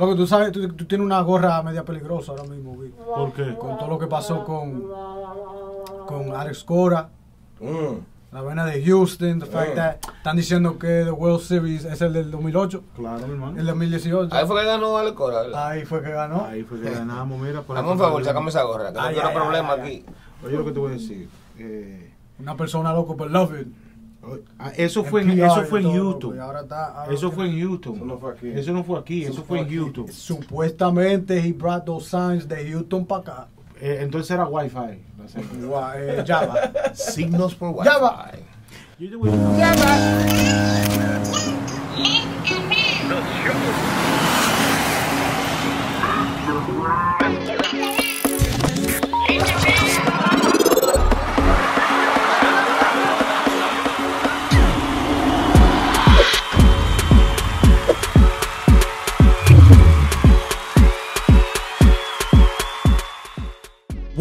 Loco, tú sabes, tú, tú tienes una gorra media peligrosa ahora mismo, güey. ¿Por qué? Con todo lo que pasó con, con Alex Cora, Mm. la vaina de Houston, the fact that están diciendo que the World Series es el del 2008, Claro, hermano. el 2018. Ahí fue que ganó Ale Cora, ¿verdad? Ahí fue que ganó. Ahí fue que ganamos, mira. por Dame un favor, sacame esa gorra, que no Ay, quiero ay, problema ay, ay. aquí. Oye, lo que te voy a decir. eh, Una persona loco por Love It. Ah, eso fue en, eso fue en YouTube. loco, y ahora está- ahora Eso fue en YouTube. Eso no fue aquí. Eso no fue aquí, eso fue en YouTube. Supuestamente he brought those signs de Houston para acá. Eh, entonces era Wi-Fi. eh, Java. Signos por Wi-Fi. Ya va.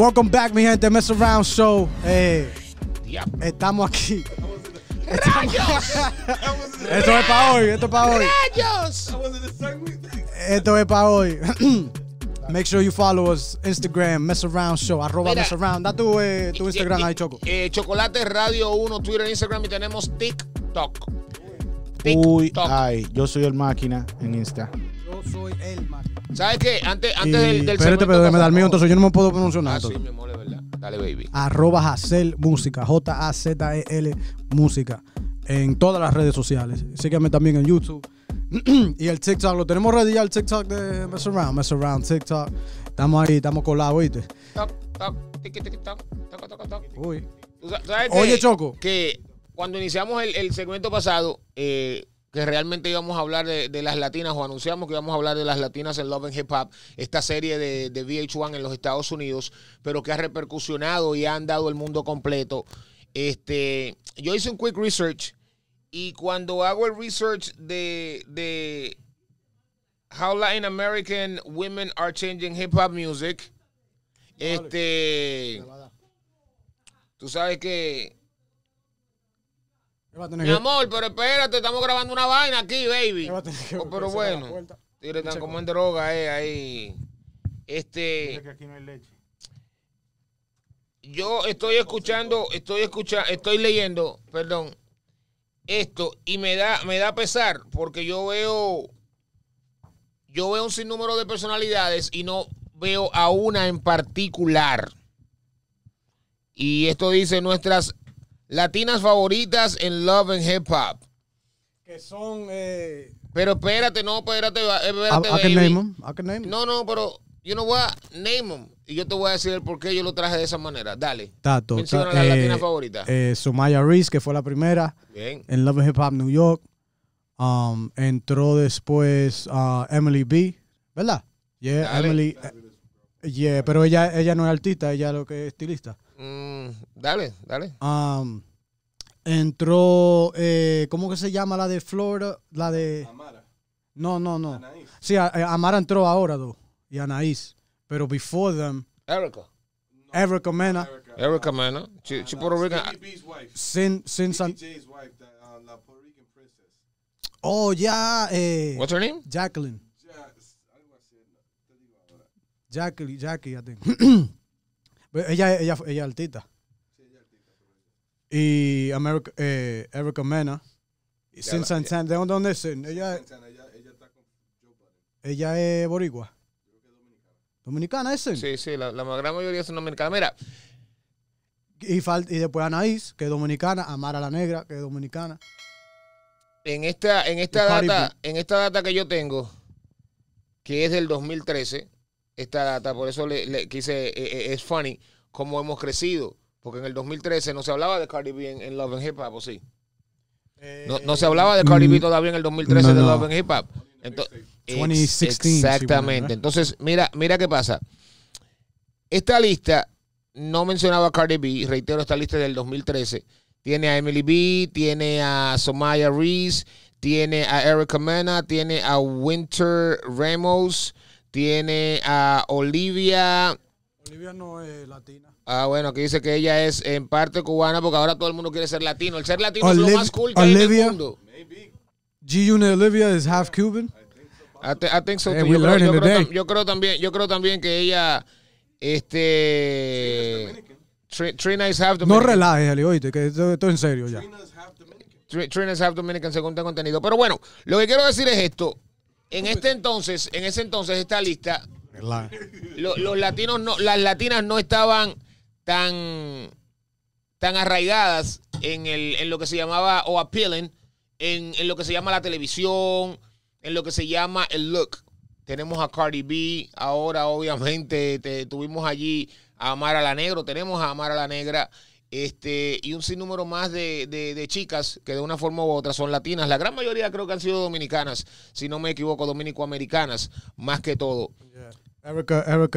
Welcome back, mi gente. Mess Around Show. Eh, estamos aquí. Esto es para hoy. Esto es para hoy. Esto es para hoy. Make sure you follow us Instagram, Mess Around Show, arroba Mira. Mess Around. Da tu, eh, tu Instagram ahí, Choco. Eh, Chocolate Radio 1, Twitter, Instagram y tenemos TikTok. Uy, TikTok. ay, yo soy el máquina en Insta. Yo soy el man. ¿Sabes qué? Antes, antes del, del espérate, pero déjame dar mío, entonces yo no me puedo pronunciar nada. Ah, sí, entonces. mi amor, es verdad. Dale, baby. arroba Hazel Música, J-A-Z-E-L Música, en todas las redes sociales. Sígueme también en YouTube. y el TikTok, lo tenemos ready ya el TikTok de Mess Around, Mess Around TikTok. Estamos ahí, estamos colados, ¿viste? Toc, toc, tiqui, tiqui, toc, toc, toc, toc. Uy. Tú sa- sabes Oye, que- Choco. Que cuando iniciamos el, el segmento pasado, eh, que realmente íbamos a hablar de, de las latinas, o anunciamos que íbamos a hablar de las latinas en Love and Hip Hop, esta serie de, de VH1 en los Estados Unidos, pero que ha repercusionado y ha andado el mundo completo. Este, yo hice un quick research y cuando hago el research de, de How Latin American Women Are Changing Hip Hop Music, este, tú sabes que Él va a tener mi que- amor, pero espérate, estamos grabando una vaina aquí, baby. que- Oh, pero bueno, tigres están como en droga, eh, ahí. Este, que aquí no hay leche. yo estoy escuchando, estoy escuchando, estoy leyendo, perdón, esto y me da, me da pesar porque yo veo, yo veo un sinnúmero de personalidades y no veo a una en particular. Y esto dice nuestras latinas favoritas en Love and Hip Hop. Que son. Eh, Pero espérate, no, espérate, I, espérate, I can name them. I can name them. No, no, pero you know what? Name them. Y yo te voy a decir el por qué yo lo traje de esa manera. Dale. Tato. Menciona ta- la eh, latina favorita. eh, Sumaya Reese, que fue la primera Bien. en Love and Hip Hop New York. Um, entró después uh, Emily B, ¿verdad? Yeah, Dale. Emily. eh, yeah, pero ella, ella no es artista, ella lo que es estilista. Mm, dale, dale. Um, entró, eh, ¿cómo que se llama la de Florida? La de... Amara. No, no, no. Anaís. Sí, a- eh, Amara entró ahora, though, y Anaís. Pero before them, Erica. Erica Mena, Erica. Erica Mena. She, she Puerto Rican. Stevie B's wife. Sin, Sin San... Stevie J's wife, the, uh, la Puerto Rican princess. Oh, ya, eh, What's her name? Jacqueline. Ya, es- algo así, no, te digo ahora. Jackie, Jackie, I think. Pero ella, ella, ella es artista. Y America, eh, Erica Mena. Y Sin la- Santana, ¿de dónde- dónde es? Sin? Ella, Santana, ella, ella está con Joe ella es boricua. Dominicana es Sin? Sí, sí, la, la gran mayoría son dominicanas. Mira, Y, fal- y después Anaís, que es dominicana. Amara la Negra, que es dominicana. en esta, en esta data, en esta data que yo tengo, que es del 2013, esta data, por eso le, le quise, eh, eh, es funny, cómo hemos crecido. Porque en el 2013 no se hablaba de Cardi B en, en Love and Hip Hop, ¿o sí? No, no se hablaba de Cardi B Mm, todavía en el 2013 no, de. Love and Hip Hop. Entonces, 2016, sí, exactamente. Entonces, mira, mira qué pasa. Esta lista no mencionaba a Cardi B, reitero, esta lista es del 2013. Tiene a Emily B, tiene a Somaya Reese, tiene a Erica Mena, tiene a Winter Ramos, tiene a Olivia. Olivia no es latina. Ah, bueno, aquí dice que ella es en parte cubana porque ahora todo el mundo quiere ser latino. El ser latino es lo más cool que hay en el Olivia. mundo. Maybe. G Unit Olivia is half Cuban. I, thi- I think so Hey, Yo, creo, yo creo yo creo también, yo creo también que ella, este, Tri- Trina is half No Dominican. relajes, Ali, oíste, que esto, esto es en serio ya. Trina's half Dominican. Tri- Trina is half Dominican según tengo entendido. Pero bueno, lo que quiero decir es esto. En este entonces, en ese entonces esta lista, lo- los latinos no, las latinas no estaban tan, tan arraigadas en, el, en lo que se llamaba o appealing, en, en lo que se llama la televisión, en lo que se llama el look. Tenemos a Cardi B, ahora obviamente te- tuvimos allí a Amara la Negro, tenemos a Amara la Negra, este, y un sinnúmero más de, de- de chicas que de una forma u otra son latinas. La gran mayoría creo que han sido dominicanas, si no me equivoco, dominicoamericanas, más que todo.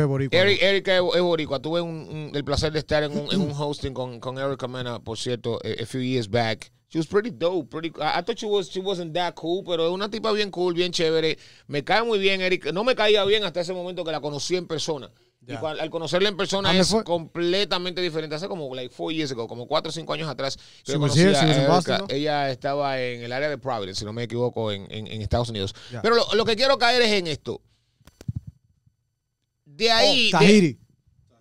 Es boricua. Eric, Erika es boricua. Tuve un- un- el placer de estar en un, en un hosting con, con Erica Mena, por cierto, a, a few years back. She was pretty dope. Pretty, I, I thought she, was, she wasn't that cool, pero es una tipa bien cool, bien chévere. Me cae muy bien, Eric. No me caía bien hasta ese momento que la conocí en persona. Y Ya. cual- al conocerla en persona ¿Dónde es fue? completamente diferente. Hace como like four years ago, como cuatro o cinco años atrás. Ella estaba en el área de Providence, si no me equivoco, en, en- en Estados Unidos. Pero lo, lo que quiero caer es en esto. De ahí. Oh, de- Tahiri.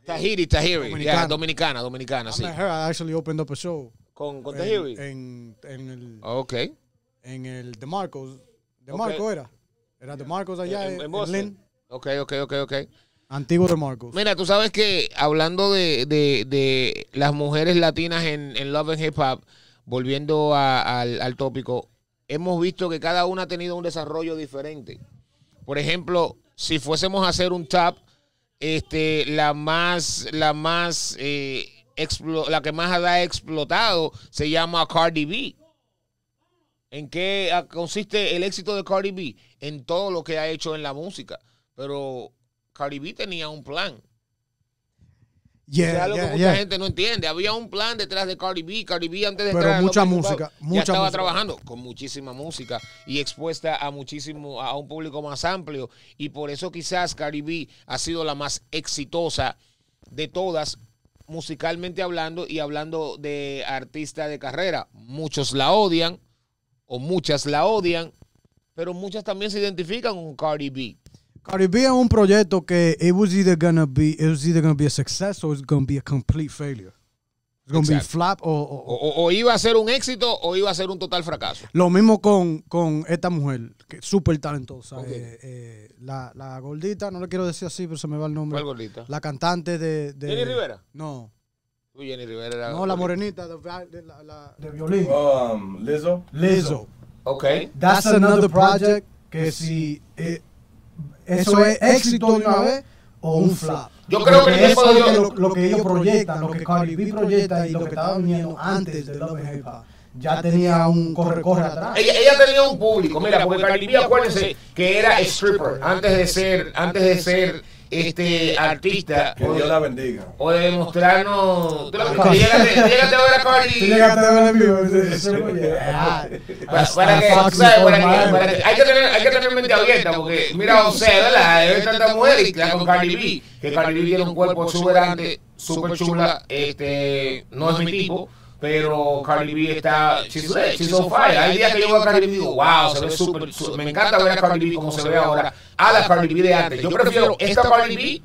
Tahiri, Tahiri, Dominicana. dominicana, dominicana, I sí. met her, I actually opened up a show. Con, con en, Tahiri. en, en el, ok. en el de Marcos. De. Marcos era. Era de Marcos allá en Boston. Lynn. Ok, ok, ok, ok. Antiguo de Marcos. Mira, tú sabes que hablando de, de- de las mujeres latinas en, en Love and Hip Hop, volviendo al, al tópico, hemos visto que cada una ha tenido un desarrollo diferente. Por ejemplo, si fuésemos a hacer un top, este, la más, la más, eh, explo- la que más ha explotado se llama Cardi B. ¿En qué consiste el éxito de Cardi B? En todo lo que ha hecho en la música. Pero Cardi B tenía un plan. Yeah, algo yeah, que mucha yeah. gente no entiende. Había un plan detrás de Cardi B. Cardi B antes de Pero entrar mucha música, ya mucha estaba música. trabajando con muchísima música y expuesta a muchísimo a un público más amplio y por eso quizás Cardi B ha sido la más exitosa de todas musicalmente hablando y hablando de artista de carrera. Muchos la odian o muchas la odian, pero muchas también se identifican con Cardi B. Cardi B es un proyecto que it was either gonna be it was either gonna be a success or it's gonna be a complete failure. It's gonna be Exacto. flap o, o- O, o- o iba a ser un éxito o iba a ser un total fracaso. lo mismo con, con esta mujer que es súper talentosa. Ok. eh, eh, la, la gordita, no le quiero decir así, pero se me va el nombre. ¿Cuál gordita? La cantante de, de ¿Jenny Rivera? No, Tú, Jenny Rivera era no la morenita de, de la, la- de violín. Um, Lizzo. Lizzo. Ok. That's another project que si eh, eso es éxito de una vez o un flop. Yo creo que eso es lo, que- Dios- lo, lo que ellos proyectan, lo que Cardi B proyecta y lo que estaba viniendo antes de Love and Hip Hop. Ya tenía un corre-corre atrás. Ella, ella tenía un público, mira, porque Cardi B, acuérdense que era stripper antes de ser, antes de ser este artista Que Dios la bendiga. o de demostrarnos. Tú lo- Llegaste llegaste a ver a Cardi Tú llegaste a ver en vivo, ah, Para, que, que- hay, que tener, hay que tener mente abierta porque mira o sea, ¿verdad? Hay tanta mujer y está con Cardi B, que Cardi B tiene un cuerpo exuberante, súper chula, este, no es mi tipo, pero Cardi B está, she's lit, she's on fire. Hay días que yo veo a Cardi B y digo, wow, se ve súper, me encanta ver a Cardi B como se ve ahora, a la Cardi B de antes. Yo prefiero esta Cardi B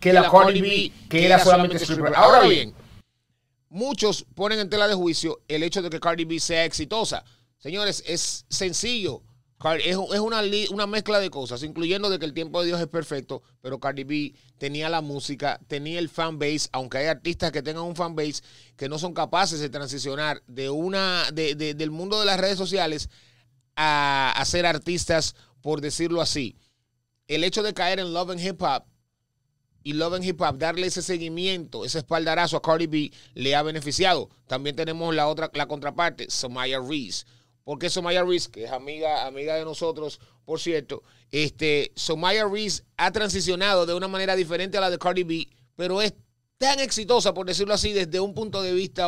que la Cardi B que era solamente stripper. Ahora bien, muchos ponen en tela de juicio el hecho de que Cardi B sea exitosa. Señores, es sencillo. Es, una, una mezcla de cosas, incluyendo de que el tiempo de Dios es perfecto, pero Cardi B tenía la música, tenía el fan base, aunque hay artistas que tengan un fan base que no son capaces de transicionar de una, de- de- del mundo de las redes sociales a, a ser artistas, por decirlo así. El hecho de caer en Love and Hip Hop y Love and Hip Hop, darle ese seguimiento, ese espaldarazo a Cardi B, le ha beneficiado. También tenemos la otra, la contraparte, Somaya Reese. Porque Somaya Reese, que es amiga, amiga de nosotros, por cierto, este, Somaya Reese ha transicionado de una manera diferente a la de Cardi B, pero es tan exitosa, por decirlo así, desde un punto de vista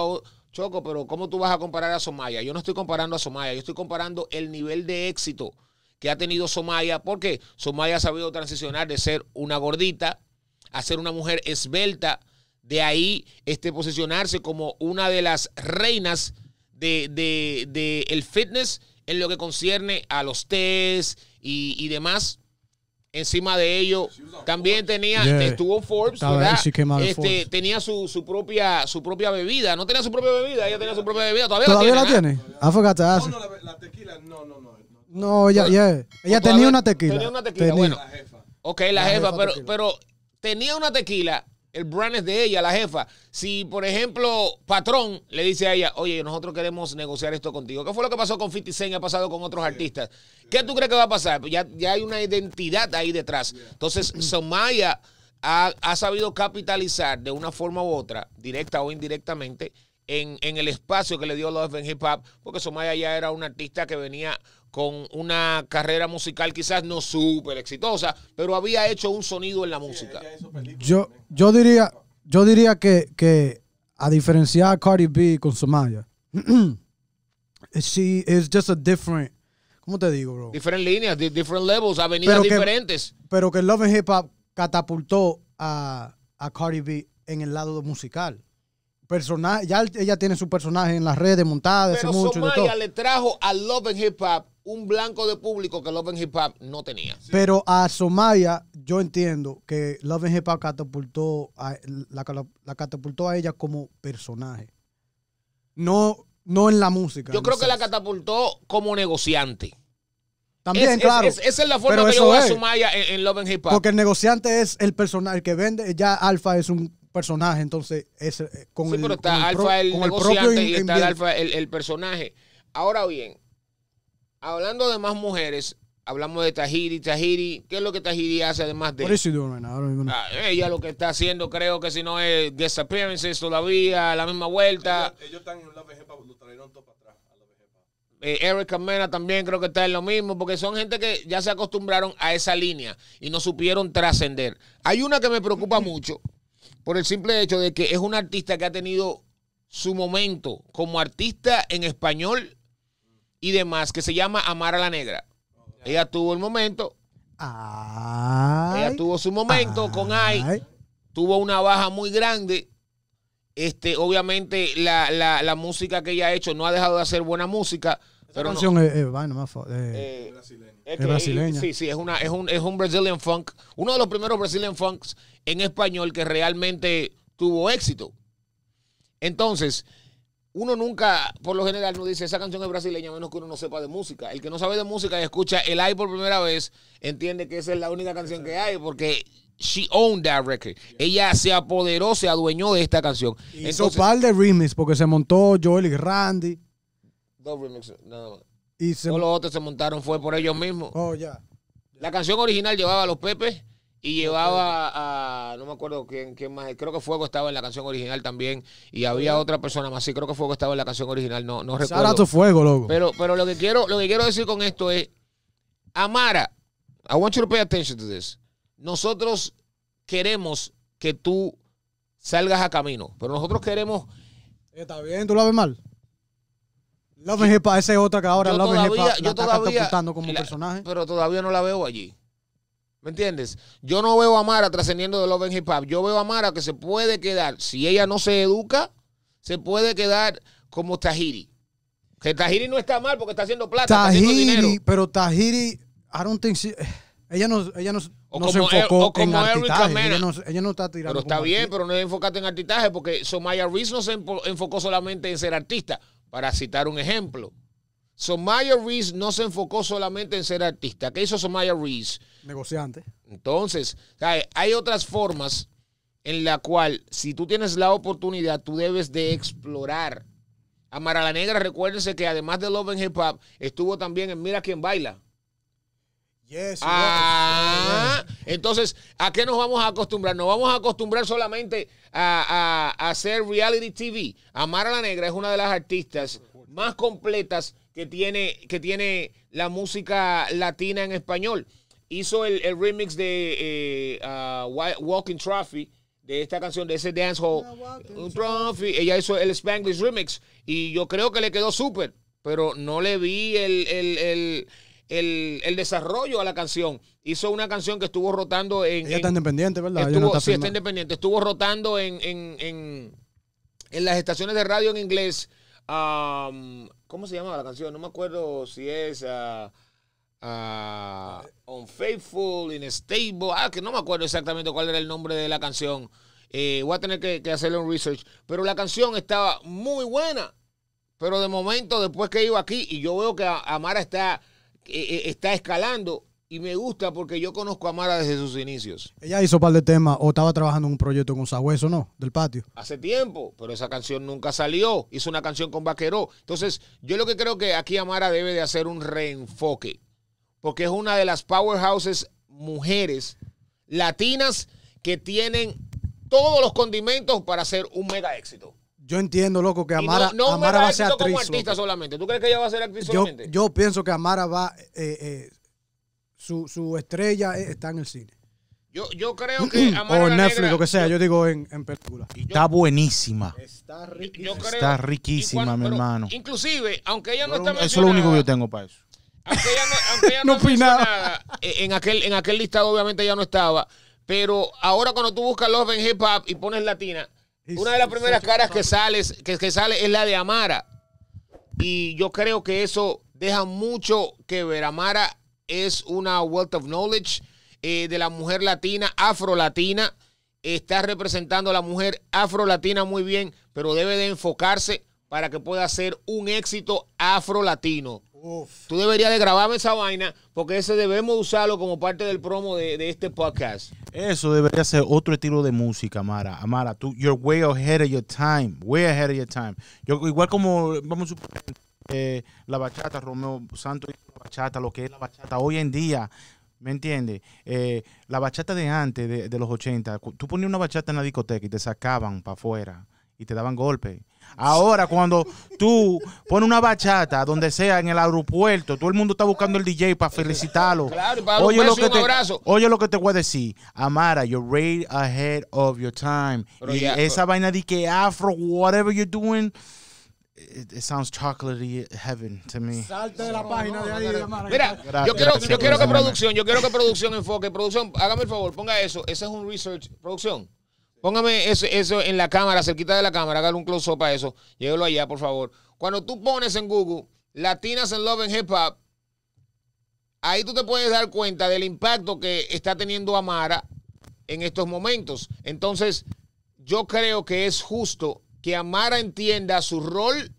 choco, pero ¿cómo tú vas a comparar a Somaya? Yo no estoy comparando a Somaya, yo estoy comparando el nivel de éxito que ha tenido Somaya, porque Somaya ha sabido transicionar de ser una gordita a ser una mujer esbelta, de ahí este, posicionarse como una de las reinas de, de- de el fitness en lo que concierne a los test y, y demás. Encima de ello, también tenía, Yeah. estuvo en Forbes, ¿verdad? Este, Forbes. tenía su, su propia su propia bebida. No tenía su propia bebida, ella tenía su propia bebida. Todavía, ¿Todavía la ¿ah? tiene? I forgot to ask. No, no, la, la tequila, no, no, no. no. No, ella, yeah. ella todavía tenía una tequila. tenía una tequila, Tenía. bueno. La jefa. Ok, la, La jefa, jefa pero, tequila. pero tenía una tequila, el brand es de ella, la jefa. Si, por ejemplo, patrón le dice a ella, oye, nosotros queremos negociar esto contigo. ¿Qué fue lo que pasó con 50 Cent y ha pasado con otros artistas? ¿Qué tú crees que va a pasar? Pues ya, ya hay una identidad ahí detrás. Entonces, Somaya ha, ha sabido capitalizar de una forma u otra, directa o indirectamente, en, en el espacio que le dio Love and Hip Hop, porque Somaya ya era un artista que venía con una carrera musical quizás no súper exitosa, pero había hecho un sonido en la música. Yo, yo diría, yo diría que, que a diferenciar a Cardi B con Somaya, she is just a different, ¿cómo te digo, bro? Diferentes líneas, di- different levels, avenidas Pero que- diferentes. Pero que Love and Hip Hop catapultó a, a Cardi B en el lado musical. Personaje, ya ella tiene su personaje en las redes montada hace Pero mucho y de todo. Somaya le trajo a Love and Hip Hop un blanco de público que Love and Hip Hop no tenía. Pero a Somaya, yo entiendo que Love and Hip Hop catapultó a, la, la catapultó a ella como personaje. No, no en la música. Yo creo que la catapultó como negociante. También, Es- claro. es- esa es la forma Pero que yo veo a. Somaya en, en Love and Hip Hop. Porque el negociante es el personaje, que vende. Ya Alfa es un personaje, entonces es eh, con sí, el. pero con está pro- Alfa el con propio negociante y está el Alfa el, el personaje. Ahora bien, hablando de más mujeres, hablamos de Tahiri. Tahiri, ¿qué es lo que Tahiri hace además de... What is she doing right now? I don't even know. Ah, ella lo que está haciendo, creo que si no es guest appearances todavía, la misma vuelta. Ellos, ellos están en Hip Hop, lo trajeron todo para atrás a. Eh, Eric Mena también creo que está en lo mismo, porque son gente que ya se acostumbraron a esa línea y no supieron trascender. Hay una que me preocupa mucho por el simple hecho de que es una artista que ha tenido su momento como artista en español y demás, que se llama Amara la Negra. Ella tuvo el momento, Ay, ella tuvo su momento con Ai. ay. tuvo una baja muy grande. Este, obviamente, la, la, la música que ella ha hecho no ha dejado de hacer buena música. Pero no, canción es, es fa- eh, eh, Brasileño. es Es brasileña. Sí, sí, es, una, es, un, es un Brazilian funk. Uno de los primeros Brazilian funks en español que realmente tuvo éxito. Entonces, uno nunca, por lo general, no dice esa canción es brasileña, a menos que uno no sepa de música. El que no sabe de música y escucha el AI por primera vez, entiende que esa es la única canción que hay, porque she owned that record. Ella se apoderó, se adueñó de esta canción. Hizo Entonces, par de remix porque se montó Joel y Randy. Dos remixes, nada más. Y se. Todos los otros se montaron, fue por ellos mismos. Oh, ya. La canción original llevaba a los Pepes y llevaba a, no me acuerdo quién, quién más, creo que Fuego estaba en la canción original también y había otra persona más, sí, creo que Fuego estaba en la canción original, no, no recuerdo. fuego, loco. Pero, pero lo que quiero, lo que quiero decir con esto es, Amara, I want you to pay attention to this. Nosotros queremos que tú salgas a camino, pero nosotros queremos Está bien, tú la ves mal. Love and Hip Hop, esa es otra que ahora Yo Love and Hip todavía- Hop yo la está todavía- catapultando como la- personaje. pero todavía no la veo allí. ¿Me entiendes? Yo no veo a Mara trascendiendo de Love and Hip Hop. Yo veo a Mara que se puede quedar, si ella no se educa, se puede quedar como Tahiri. Que Tahiri no está mal porque está haciendo plata, está haciendo dinero. Tahiri, pero Tahiri, I don't think she- ella no, ella no, O no se como Er- enfocó o como en artitaje. Ella no, ella no está tirando Pero está bien, artista. pero no enfocate en artistaje porque Somaya Reese no se enfo- enfocó solamente en ser artista, para citar un ejemplo. Somaya Reese no se enfocó solamente en ser artista. ¿Qué hizo Somaya Reese? Negociante. Entonces, hay otras formas en la cual, si tú tienes la oportunidad, tú debes de explorar. Amara la Negra, recuérdense que además de Love and Hip Hop, estuvo también en Mira quién baila. Yes, Ah, entonces, ¿a qué nos vamos a acostumbrar? Nos vamos a acostumbrar solamente a, a- a hacer reality TV. Amara la Negra es una de las artistas más completas que tiene, que tiene la música latina en español. Hizo el, el remix de eh, Wa- Walking Trophy, de esta canción, de ese dancehall. Un Trophy. Ella hizo el Spanglish remix y yo creo que le quedó súper, pero no le vi el, el- el- el- el desarrollo a la canción. Hizo una canción que estuvo rotando en... Ella está en- independiente, ¿verdad? Estuvo, no sí, está independiente. Estuvo rotando en, en, en, en las estaciones de radio en inglés. um, ¿Cómo se llama la canción? No me acuerdo si es. ah, ah, Unfaithful, Unstable, ah, que no me acuerdo exactamente cuál era el nombre de la canción. Eh, voy a tener que, que hacerle un research. Pero la canción estaba muy buena. Pero de momento, después que iba aquí, y yo veo que Amara está, eh, eh, está escalando, y me gusta porque yo conozco a Amara desde sus inicios. Ella hizo un par de temas o estaba trabajando en un proyecto con Sabueso, ¿no? Del patio. hace tiempo, pero esa canción nunca salió. Hizo una canción con Vaqueró. Entonces, yo lo que creo que aquí Amara debe de hacer un reenfoque, porque es una de las powerhouses mujeres latinas que tienen todos los condimentos para hacer un mega éxito. Yo entiendo, loco, que Amara, no, no Amara va a ser éxito como actriz. artista loco. solamente. ¿Tú crees que ella va a ser actriz Yo, solamente? yo pienso que Amara va, eh, eh, su, su estrella eh, está en el cine. Yo, yo creo que Amara o en Netflix, Negra- lo que sea, yo digo en, en película. Y está buenísima. Está yo creo- Está riquísima, cuando- mi hermano. Inclusive, aunque ella no Eso está es lo único que yo tengo para eso. aunque ella no, aunque ella No no, mencionada, eh, en aquel, en aquel listado obviamente ya no estaba, pero ahora cuando tú buscas Love en Hip Hop y pones latina, una de las primeras caras que sales, que, que sale es la de Amara. Y yo creo que eso deja mucho que ver. Amara es una wealth of knowledge eh, de la mujer latina, afro-latina. Está representando a la mujer afro-latina muy bien, pero debe de enfocarse para que pueda ser un éxito afro-latino. Tú deberías de grabarme esa vaina porque ese debemos usarlo como parte del promo de, de este podcast. Eso debería ser otro estilo de música, Amara. Amara, tú, you're way ahead of your time. Way ahead of your time. Yo, igual como, vamos a suponer, eh, la bachata, Romeo Santos hizo la bachata, lo que es la bachata hoy en día. ¿Me entiendes? Eh, la bachata de antes, de, de los 80, cu- tú ponías una bachata en la discoteca y te sacaban para afuera y te daban golpes. Ahora, cuando tú pones una bachata donde sea en el aeropuerto, todo el mundo está buscando el DJ para felicitarlo. Claro, y para darle un lo beso que un te, abrazo. Oye lo que te voy a decir, Amara, you're way ahead of your time. Pero y ya- esa vaina de que afro, whatever you're doing, it, it sounds chocolatey heaven to me. Salte de la página de ahí, Amara. Mira, yo quiero, yo quiero que producción, yo quiero que producción enfoque. Producción, hágame el favor, ponga eso. Ese es un research. Producción, póngame eso, eso en la cámara, cerquita de la cámara, hágale un close-up a eso. Llévelo allá, por favor. Cuando tú pones en Google Latinas en Love and Hip Hop, ahí tú te puedes dar cuenta del impacto que está teniendo Amara en estos momentos. Entonces, yo creo que es justo que Amara entienda su rol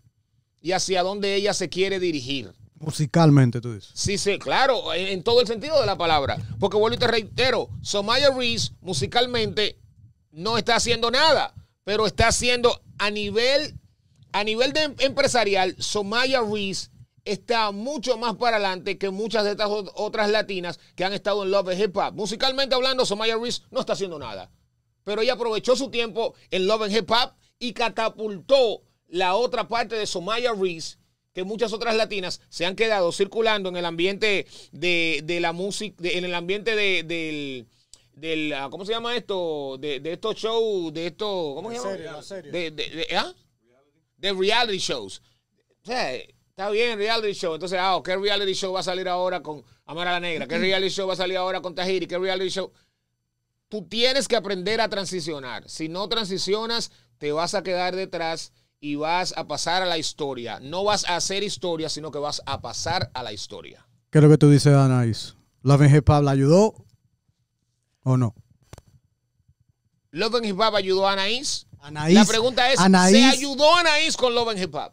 y hacia dónde ella se quiere dirigir. Musicalmente, tú dices. Sí, sí, claro, en, en todo el sentido de la palabra. Porque vuelvo y te reitero, Somaya Reese musicalmente no está haciendo nada, pero está haciendo a nivel, a nivel de em- empresarial, Somaya Reese está mucho más para adelante que muchas de estas ot- otras latinas que han estado en Love and Hip Hop. Musicalmente hablando, Somaya Reese no está haciendo nada. Pero ella aprovechó su tiempo en Love and Hip Hop y catapultó la otra parte de Somaya Reese que muchas otras latinas se han quedado circulando en el ambiente de, de la música, de- en el ambiente de- del, del, ah, ¿cómo se llama esto? De, de estos shows, de estos, ¿cómo se llama? serie, la serie. De, de- de- ¿ah? de reality shows. O sea, está bien, reality show. Entonces, ah, ¿qué reality show va a salir ahora con Amara la Negra? ¿Qué reality show va a salir ahora con Tahiri? ¿Qué reality show? Tú tienes que aprender a transicionar. Si no transicionas, te vas a quedar detrás y vas a pasar a la historia. No vas a hacer historia, sino que vas a pasar a la historia. ¿Qué es lo que tú dices, Anaís? ¿Love and Hip Hop la ayudó o no? Love and Hip Hop ayudó a Anaís. Anaís. La pregunta es, ¿se Anaís- ayudó a Anaís con Love and Hip Hop?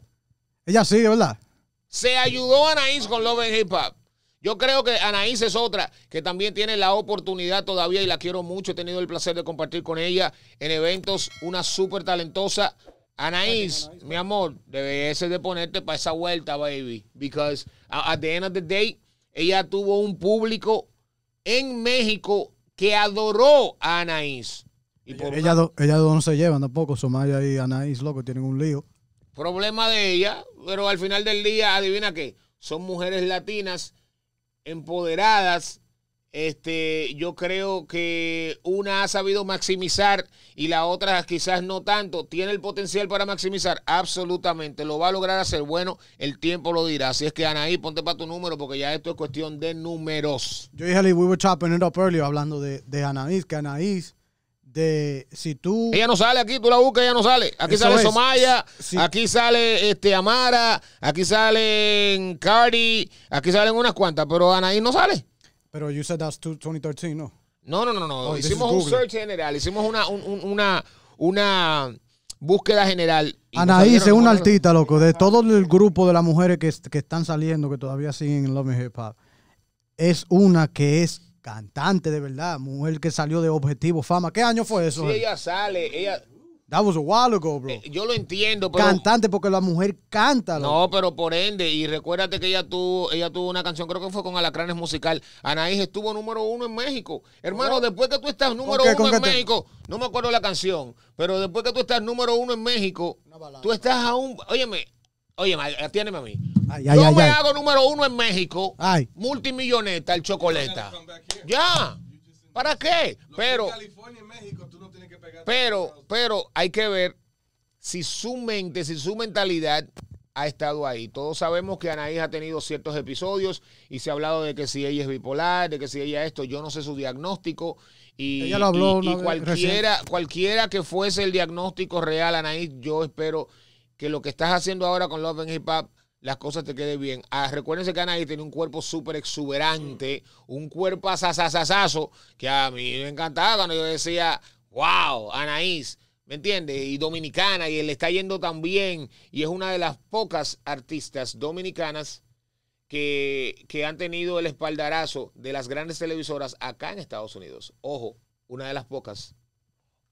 Ella sigue, ¿verdad? Se ayudó a Anaís con Love and Hip Hop. Yo creo que Anaís es otra que también tiene la oportunidad todavía y la quiero mucho. He tenido el placer de compartir con ella en eventos. Una súper talentosa. Anaís, mi amor, debes de ponerte para esa vuelta, baby. Because at the end of the day, ella tuvo un público en México que adoró a Anaís. Y por una- Ellas dos ella dos no se llevan tampoco. Somaya y Anaís, loco, tienen un lío. problema de ella, pero al final del día, adivina qué, son mujeres latinas empoderadas. Este, yo creo que una ha sabido maximizar y la otra quizás no tanto. ¿Tiene el potencial para maximizar? Absolutamente. Lo va a lograr hacer. Bueno, el tiempo lo dirá. Así es que Anaí, ponte para tu número porque ya esto es cuestión de números. Yo dije, we were chopping it up earlier hablando de, de Anaís, que Anaís de si tú Ella no sale aquí, tú la buscas, ella no sale. Aquí Eso sale. Somaya, Sí. aquí sale este Amara, aquí salen Cardi, aquí salen unas cuantas, pero Anaí no sale. Pero you said that's two- 2013, no. No, no, no, no. Oh, hicimos un Google. search general, hicimos una, un- un- una, una búsqueda general. Anaís es una artista, loco, de todo el grupo de las mujeres que, que están saliendo, que todavía siguen en Love and Hip Hop. Es una que es cantante de verdad, mujer que salió de Objetivo Fama. ¿Qué año fue eso? Sí, ella sale, ella, That was a while ago, bro. eh, yo lo entiendo, pero Cantante porque la mujer canta, loco. no, pero por ende, y recuérdate que ella tuvo, ella tuvo una canción, creo que fue con Alacranes Musical. Anaís estuvo número uno en México. Hermano, después que tú estás número qué? uno ¿Con en te- México, no me acuerdo la canción, pero después que tú estás número uno en México, tú estás aún, óyeme, óyeme, atiéndeme a mí. Ay, ay, Yo ay, me ay. hago número uno en México, Ay. multimilloneta, el chocoleta. Here. Ya. ¿Para qué? Pero, en California y México tú no tienes que pegar. Pero, pero hay que ver si su mente, si su mentalidad ha estado ahí. Todos sabemos que Anaís ha tenido ciertos episodios y se ha hablado de que si ella es bipolar, de que si ella esto, yo no sé su diagnóstico. Y, Ella lo habló y- y una vez cualquiera, cualquiera que fuese el diagnóstico real, Anaís, yo espero que lo que estás haciendo ahora con Love and Hip Hop, las cosas te queden bien. Ah, recuérdense que Anaís tenía un cuerpo súper exuberante, un cuerpo asasasasazo, que a mí me encantaba cuando yo decía, wow, Anaís, ¿me entiendes? Y dominicana, y le está yendo tan bien, y es una de las pocas artistas dominicanas que, que han tenido el espaldarazo de las grandes televisoras acá en Estados Unidos. Ojo, una de las pocas.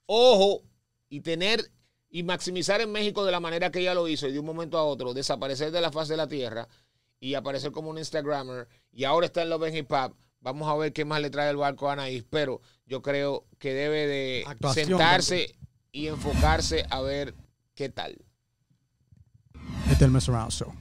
Ojo, y tener y maximizar en México de la manera que ella lo hizo y de un momento a otro desaparecer de la faz de la tierra y aparecer como un Instagrammer y ahora está en Love and Hip Hop. Vamos a ver qué más le trae el barco a Anaís, pero yo creo que debe de Actuación sentarse y enfocarse a ver qué tal. Este es el Mess Around Show.